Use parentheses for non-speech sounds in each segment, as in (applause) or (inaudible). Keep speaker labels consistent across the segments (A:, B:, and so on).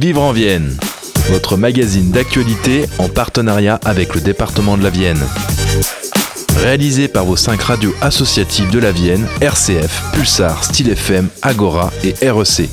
A: Vivre en Vienne, votre magazine d'actualité en partenariat avec le département de la Vienne. Réalisé par vos cinq radios associatives de la Vienne, RCF, Pulsar, Style FM, Agora et REC.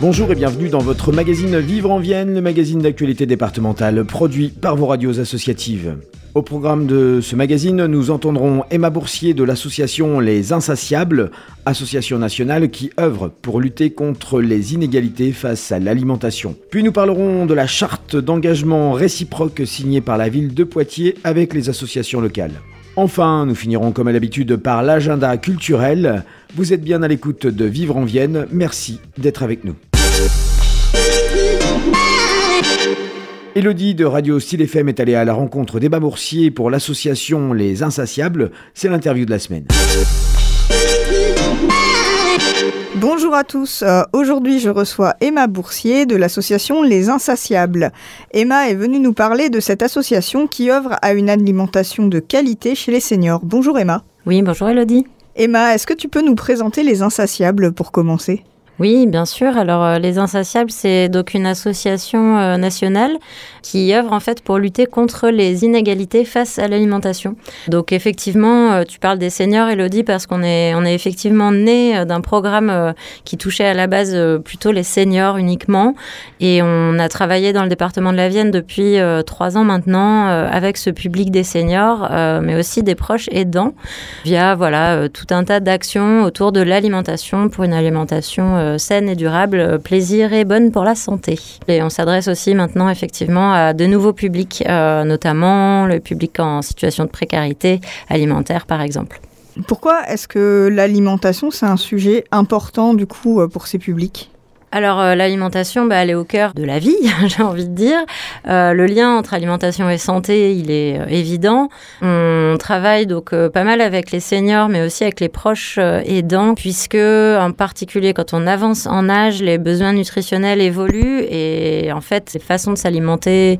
B: Bonjour et bienvenue dans votre magazine Vivre en Vienne, le magazine d'actualité départementale produit par vos radios associatives. Au programme de ce magazine, nous entendrons Emma Boursier de l'association Les Insatiables, association nationale qui œuvre pour lutter contre les inégalités face à l'alimentation. Puis nous parlerons de la charte d'engagement réciproque signée par la ville de Poitiers avec les associations locales. Enfin, nous finirons comme à l'habitude par l'agenda culturel. Vous êtes bien à l'écoute de Vivre en Vienne. Merci d'être avec nous. Elodie de Radio Style FM est allée à la rencontre d'Emma Boursier pour l'association Les Insatiables. C'est l'interview de la semaine.
C: Bonjour à tous. Euh, aujourd'hui, je reçois Emma Boursier de l'association Les Insatiables. Emma est venue nous parler de cette association qui œuvre à une alimentation de qualité chez les seniors. Bonjour Emma.
D: Oui, bonjour Elodie.
C: Emma, est-ce que tu peux nous présenter Les Insatiables pour commencer?
D: Oui, bien sûr. Alors, euh, Les Insatiables, c'est donc une association euh, nationale qui œuvre en fait pour lutter contre les inégalités face à l'alimentation. Donc, effectivement, euh, tu parles des seniors, Elodie, parce qu'on est, on est effectivement né d'un programme qui touchait à la base plutôt les seniors uniquement. Et on a travaillé dans le département de la Vienne depuis trois ans maintenant avec ce public des seniors, mais aussi des proches aidants, via voilà tout un tas d'actions autour de l'alimentation pour une alimentation saine et durable, euh, plaisir et bonne pour la santé. Et on s'adresse aussi maintenant effectivement à de nouveaux publics, euh, notamment le public en situation de précarité alimentaire par exemple.
C: Pourquoi est-ce que l'alimentation, c'est un sujet important du coup pour ces publics?
D: Alors euh, l'alimentation, bah, elle est au cœur de la vie, (laughs) j'ai envie de dire. Euh, le lien entre alimentation et santé, il est euh, évident. On travaille donc pas mal avec les seniors, mais aussi avec les proches aidants, puisque en particulier quand on avance en âge, les besoins nutritionnels évoluent et en fait, les façons de s'alimenter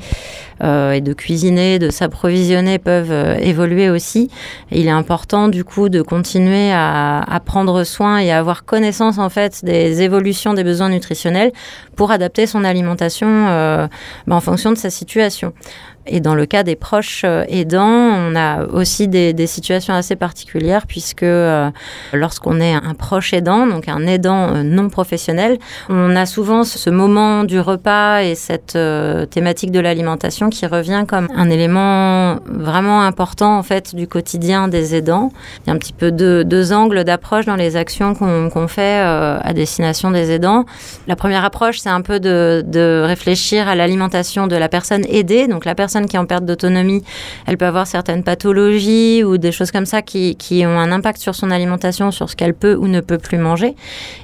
D: et de cuisiner, de s'approvisionner peuvent évoluer aussi. il est important du coup de continuer à, à, prendre soin et à avoir connaissance en fait des évolutions des besoins nutritionnels nutritionnel pour adapter son alimentation euh, ben, en fonction de sa situation. Et dans le cas des proches euh, aidants, on a aussi des, situations assez particulières puisque euh, lorsqu'on est un proche aidant, donc un aidant euh, non professionnel, on a souvent ce moment du repas et cette thématique de l'alimentation qui revient comme un élément vraiment important en fait du quotidien des aidants. Il y a un petit peu deux, angles d'approche dans les actions qu'on fait à destination des aidants. La première approche, c'est un peu de, de réfléchir à l'alimentation de la personne aidée, donc la personne qui est en perte d'autonomie, elle peut avoir certaines pathologies ou des choses comme ça qui, qui ont un impact sur son alimentation, sur ce qu'elle peut ou ne peut plus manger.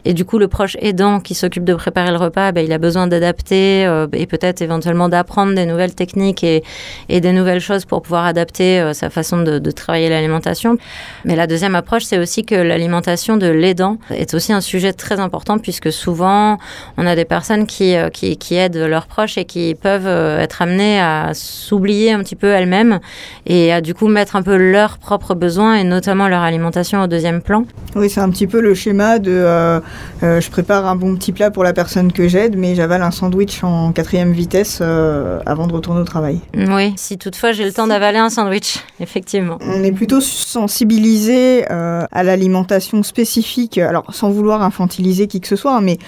D: Et du coup, le proche aidant qui s'occupe de préparer le repas, ben, il a besoin d'adapter euh, et peut-être éventuellement d'apprendre des nouvelles techniques et, des nouvelles choses pour pouvoir adapter euh, sa façon de, de travailler l'alimentation. Mais la deuxième approche, c'est aussi que l'alimentation de l'aidant est aussi un sujet très important puisque souvent, on a des personnes qui, euh, qui, qui aident leurs proches et qui peuvent être amenées à s'oublier un petit peu elles-mêmes et à du coup mettre un peu leurs propres besoins et notamment leur alimentation au deuxième plan.
C: Oui, c'est un petit peu le schéma de euh, euh, je prépare un bon petit plat pour la personne que j'aide, mais j'avale un sandwich en quatrième vitesse euh, avant de retourner au travail.
D: Oui, si toutefois j'ai le temps d'avaler un sandwich, (laughs) effectivement.
C: On est plutôt sensibilisé à l'alimentation spécifique, alors sans vouloir infantiliser qui que ce soit, mais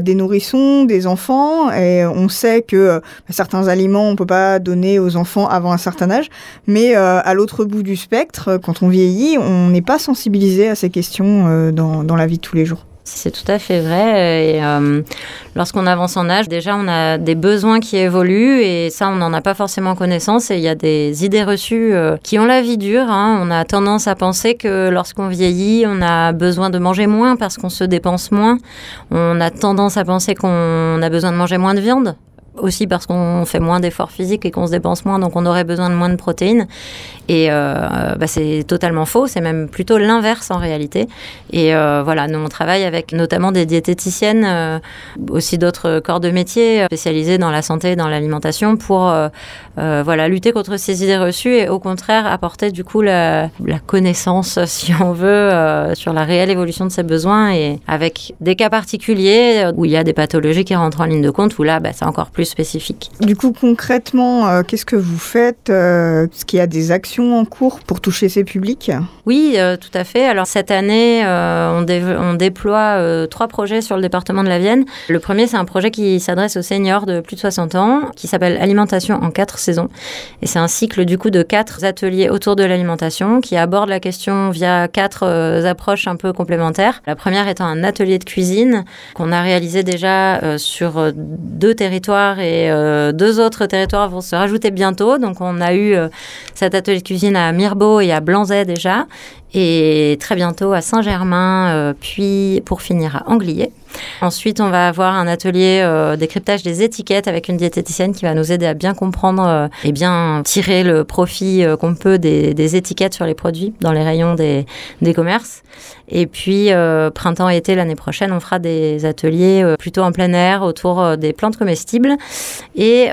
C: des nourrissons, des enfants, et on sait que certains aliments on peut pas donner aux enfants avant un certain âge. Mais euh, à l'autre bout du spectre, quand on vieillit, on n'est pas sensibilisé à ces questions euh, dans, dans la vie de tous les jours.
D: C'est tout à fait vrai. Euh, lorsqu'on avance en âge, déjà, on a des besoins qui évoluent et ça, on n'en a pas forcément connaissance. Et il y a des idées reçues qui ont la vie dure. Hein. On a tendance à penser que lorsqu'on vieillit, on a besoin de manger moins parce qu'on se dépense moins. On a tendance à penser qu'on a besoin de manger moins de viande aussi parce qu'on fait moins d'efforts physiques et qu'on se dépense moins, donc on aurait besoin de moins de protéines. Et euh, bah, c'est totalement faux, c'est même plutôt l'inverse en réalité. Et euh, voilà, nous on travaille avec notamment des diététiciennes, euh, aussi d'autres corps de métier spécialisés dans la santé et dans l'alimentation pour voilà, lutter contre ces idées reçues et au contraire apporter du coup la, la connaissance, (laughs) si on veut, sur la réelle évolution de ces besoins et avec des cas particuliers où il y a des pathologies qui rentrent en ligne de compte, où là bah, c'est encore plus spécifique.
C: Du coup concrètement, qu'est-ce que vous faites Est-ce qu'il y a des actions en cours pour toucher ces publics?
D: Oui, euh, tout à fait. Alors cette année, euh, on, déploie euh, trois projets sur le département de la Vienne. Le premier, c'est un projet qui s'adresse aux seniors de plus de 60 ans, qui s'appelle Alimentation en quatre saisons. Et c'est un cycle du coup de quatre ateliers autour de l'alimentation qui aborde la question via quatre approches un peu complémentaires. La première étant un atelier de cuisine qu'on a réalisé déjà sur deux territoires et deux autres territoires vont se rajouter bientôt. Donc on a eu cet atelier cuisine à Mirbeau et à Blanzet déjà, et très bientôt à Saint-Germain, euh, puis pour finir à Anglier. Ensuite, on va avoir un atelier euh, décryptage des étiquettes avec une diététicienne qui va nous aider à bien comprendre euh, et bien tirer le profit euh, qu'on peut des, étiquettes sur les produits dans les rayons des, commerces. Et puis, printemps et été l'année prochaine, on fera des ateliers plutôt en plein air autour des plantes comestibles et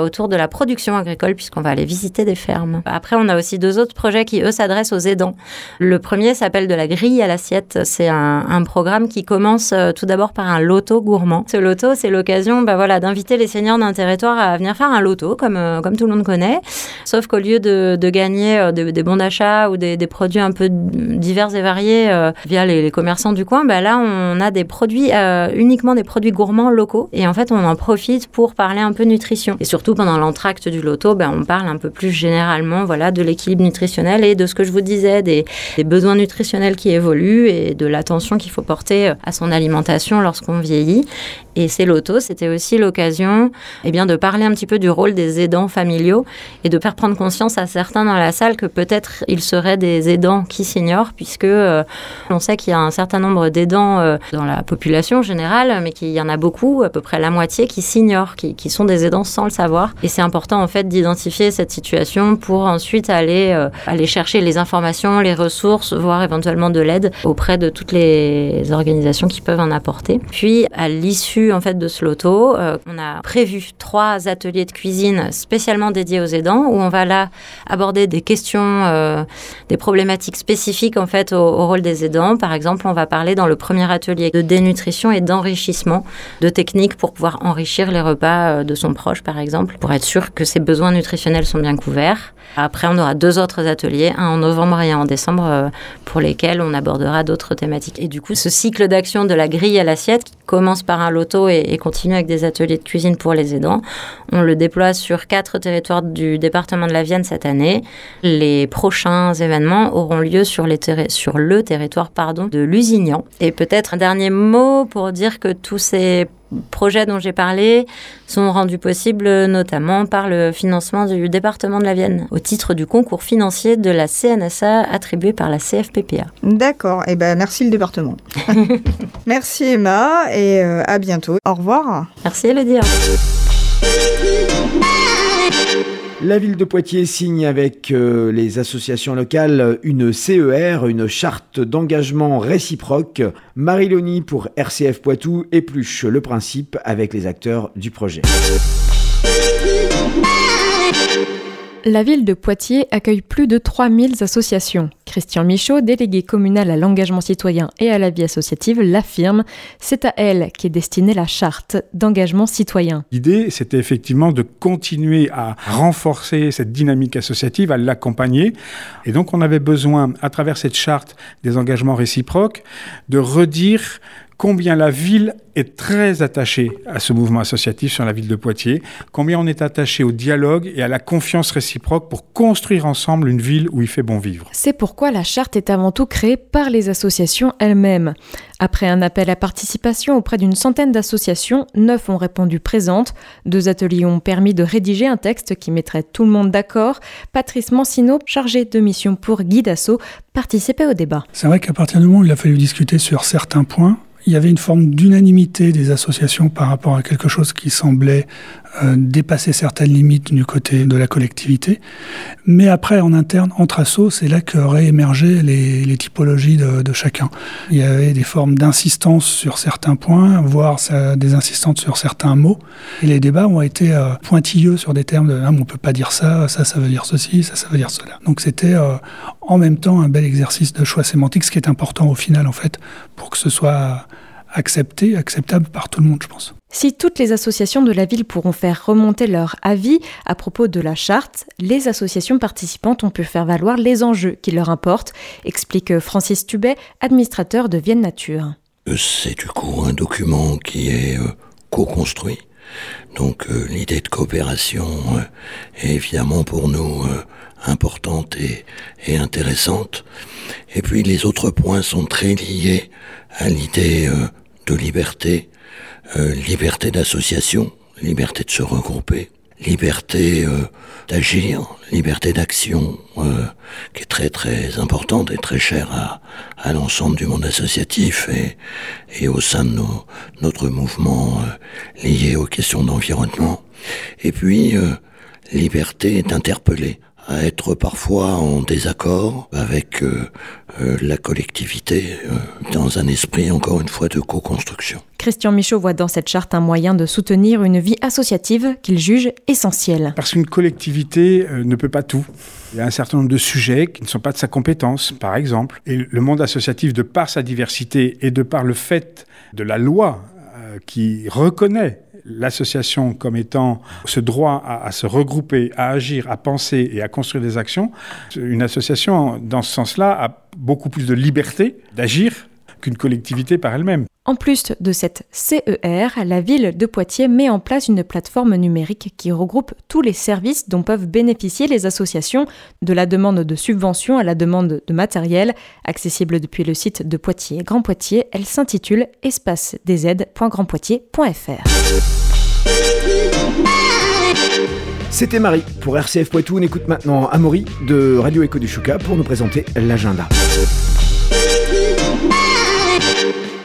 D: autour de la production agricole puisqu'on va aller visiter des fermes. Après, on a aussi deux autres projets qui, eux, s'adressent aux aidants. Le premier s'appelle de la grille à l'assiette. C'est un programme qui commence tout d'abord par un loto gourmand. Ce loto, c'est l'occasion bah voilà, d'inviter les seigneurs d'un territoire à venir faire un loto, comme, euh, comme tout le monde connaît. Sauf qu'au lieu de, gagner euh, des bons d'achat ou des, produits un peu divers et variés euh, via les, commerçants du coin, bah là, on a des produits, uniquement des produits gourmands locaux. Et en fait, on en profite pour parler un peu nutrition. Et surtout, pendant l'entracte du loto, bah, on parle un peu plus généralement voilà, de l'équilibre nutritionnel et de ce que je vous disais, des besoins nutritionnels qui évoluent et de l'attention qu'il faut porter à son alimentation lorsqu'on vieillit. Et c'est l'auto, c'était aussi l'occasion eh bien, de parler un petit peu du rôle des aidants familiaux et de faire prendre conscience à certains dans la salle que peut-être ils seraient des aidants qui s'ignorent, puisque euh, on sait qu'il y a un certain nombre d'aidants euh, dans la population générale, mais qu'il y en a beaucoup, à peu près la moitié, qui s'ignorent, qui, sont des aidants sans le savoir. Et c'est important en fait d'identifier cette situation pour ensuite aller, euh, aller chercher les informations, les ressources, voire éventuellement de l'aide auprès de toutes les organisations qui peuvent en apporter. Puis à l'issue en fait de ce loto, euh, on a prévu trois ateliers de cuisine spécialement dédiés aux aidants où on va là aborder des questions, euh, des problématiques spécifiques en fait au, rôle des aidants. Par exemple, on va parler dans le premier atelier de dénutrition et d'enrichissement, de techniques pour pouvoir enrichir les repas euh, de son proche, par exemple, pour être sûr que ses besoins nutritionnels sont bien couverts. Après, on aura deux autres ateliers, un en novembre et un en décembre, pour lesquels on abordera d'autres thématiques. Et du coup, ce cycle d'action de la grille à qui commence par un loto et, continue avec des ateliers de cuisine pour les aidants. On le déploie sur quatre territoires du département de la Vienne cette année. Les prochains événements auront lieu sur, le territoire de Lusignan. Et peut-être un dernier mot pour dire que tous ces projets dont j'ai parlé sont rendus possibles notamment par le financement du département de la Vienne au titre du concours financier de la CNSA attribué par la CFPPA.
C: D'accord, et eh ben merci le département. (laughs) merci Emma et euh, à bientôt. Au revoir.
D: Merci Elodie.
B: La ville de Poitiers signe avec euh, les associations locales une CER, une charte d'engagement réciproque. Marie pour RCF Poitou épluche le principe avec les acteurs du projet.
E: La ville de Poitiers accueille plus de 3000 associations. Christian Michaud, délégué communal à l'engagement citoyen et à la vie associative, l'affirme. C'est à elle qu'est destinée la charte d'engagement citoyen.
F: L'idée, c'était effectivement de continuer à renforcer cette dynamique associative, à l'accompagner. Et donc, on avait besoin, à travers cette charte des engagements réciproques, de redire combien la ville est très attachée à ce mouvement associatif sur la ville de Poitiers, combien on est attaché au dialogue et à la confiance réciproque pour construire ensemble une ville où il fait bon vivre.
E: C'est pourquoi la charte est avant tout créée par les associations elles-mêmes. Après un appel à participation auprès d'une centaine d'associations, neuf ont répondu présentes. Deux ateliers ont permis de rédiger un texte qui mettrait tout le monde d'accord. Patrice Mancino, chargé de mission pour Guidasso, participait au débat.
G: C'est vrai qu'à partir du moment où il a fallu discuter sur certains points, il y avait une forme d'unanimité des associations par rapport à quelque chose qui semblait euh, dépasser certaines limites du côté de la collectivité. Mais après, en interne, entre assos, c'est là qu'auraient émergé les, les typologies de, de, chacun. Il y avait des formes d'insistance sur certains points, voire des insistances sur certains mots. Et les débats ont été euh, pointilleux sur des termes de ah, on peut pas dire ça, ça, ça veut dire ceci, ça, ça veut dire cela. Donc c'était euh, en même temps un bel exercice de choix sémantique, ce qui est important au final, en fait, pour que ce soit accepté, acceptable par tout le monde, je pense.
E: Si toutes les associations de la ville pourront faire remonter leur avis à propos de la charte, les associations participantes ont pu faire valoir les enjeux qui leur importent, explique Francis Tubet, administrateur de Vienne Nature.
H: Euh, c'est du coup un document qui est euh, co-construit. Donc euh, l'idée de coopération est évidemment pour nous importante et, et, intéressante. Et puis les autres points sont très liés à l'idée de liberté, euh, liberté d'association, liberté de se regrouper, liberté euh, d'agir, liberté d'action, euh, qui est très très importante et très chère à, l'ensemble du monde associatif et, au sein de nos, notre mouvement lié aux questions d'environnement. Et puis, liberté d'interpeller à être parfois en désaccord avec euh, euh, la collectivité euh, dans un esprit encore une fois de co-construction.
E: Christian Michaud voit dans cette charte un moyen de soutenir une vie associative qu'il juge essentielle.
F: Parce qu'une collectivité ne peut pas tout. Il y a un certain nombre de sujets qui ne sont pas de sa compétence, par exemple. Et le monde associatif, de par sa diversité et de par le fait de la loi qui reconnaît l'association comme étant ce droit à, à, se regrouper, à agir, à penser et à construire des actions, une association, dans ce sens-là, a beaucoup plus de liberté d'agir qu'une collectivité par elle-même.
E: En plus de cette CER, la ville de Poitiers met en place une plateforme numérique qui regroupe tous les services dont peuvent bénéficier les associations, de la demande de subventions à la demande de matériel. Accessible depuis le site de Poitiers Grand Poitiers, elle s'intitule espacedz.grandpoitiers.fr.
B: C'était Marie pour RCF Poitou. On écoute maintenant Amaury de Radio Éco du Chouca pour nous présenter l'agenda.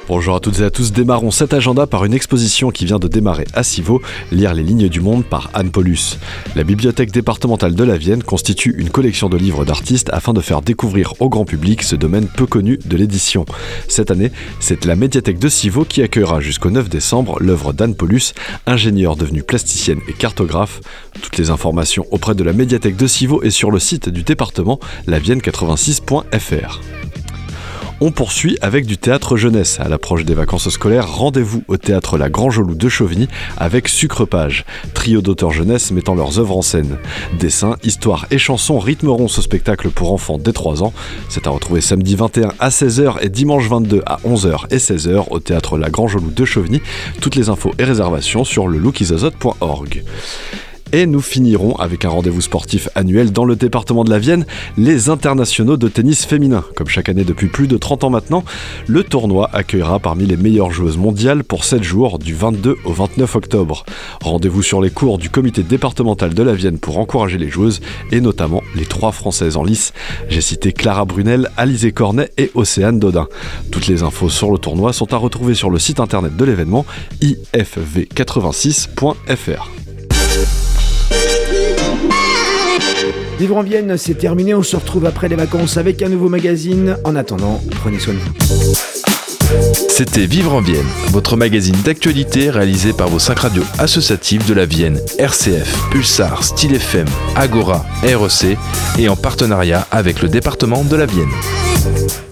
A: Bonjour à toutes et à tous, démarrons cet agenda par une exposition qui vient de démarrer à Civaux, Lire les lignes du monde par Anne Paulus. La bibliothèque départementale de la Vienne constitue une collection de livres d'artistes afin de faire découvrir au grand public ce domaine peu connu de l'édition. Cette année, c'est la médiathèque de Civaux qui accueillera jusqu'au 9 décembre l'œuvre d'Anne Paulus, ingénieure devenue plasticienne et cartographe. Toutes les informations auprès de la médiathèque de Civaux et sur le site du département lavienne86.fr. On poursuit avec du théâtre jeunesse. À l'approche des vacances scolaires, rendez-vous au théâtre La Grand Jolou de Chauvigny avec Sucre Page, trio d'auteurs jeunesse mettant leurs œuvres en scène. Dessins, histoires et chansons rythmeront ce spectacle pour enfants dès 3 ans. C'est à retrouver samedi 21 à 16h et dimanche 22 à 11h et 16h au théâtre La Grand Jolou de Chauvigny. Toutes les infos et réservations sur le et nous finirons avec un rendez-vous sportif annuel dans le département de la Vienne, les internationaux de tennis féminin. Comme chaque année depuis plus de 30 ans maintenant, le tournoi accueillera parmi les meilleures joueuses mondiales pour 7 jours du 22 au 29 octobre. Rendez-vous sur les cours du comité départemental de la Vienne pour encourager les joueuses et notamment les trois françaises en lice. J'ai cité Clara Brunel, Alizé Cornet et Océane Dodin. Toutes les infos sur le tournoi sont à retrouver sur le site internet de l'événement ifv86.fr.
B: Vivre en Vienne, c'est terminé. On se retrouve après les vacances avec un nouveau magazine. En attendant, prenez soin de vous.
A: C'était Vivre en Vienne, votre magazine d'actualité réalisé par vos cinq radios associatives de la Vienne, RCF, Pulsar, Style FM, Agora, REC et en partenariat avec le département de la Vienne.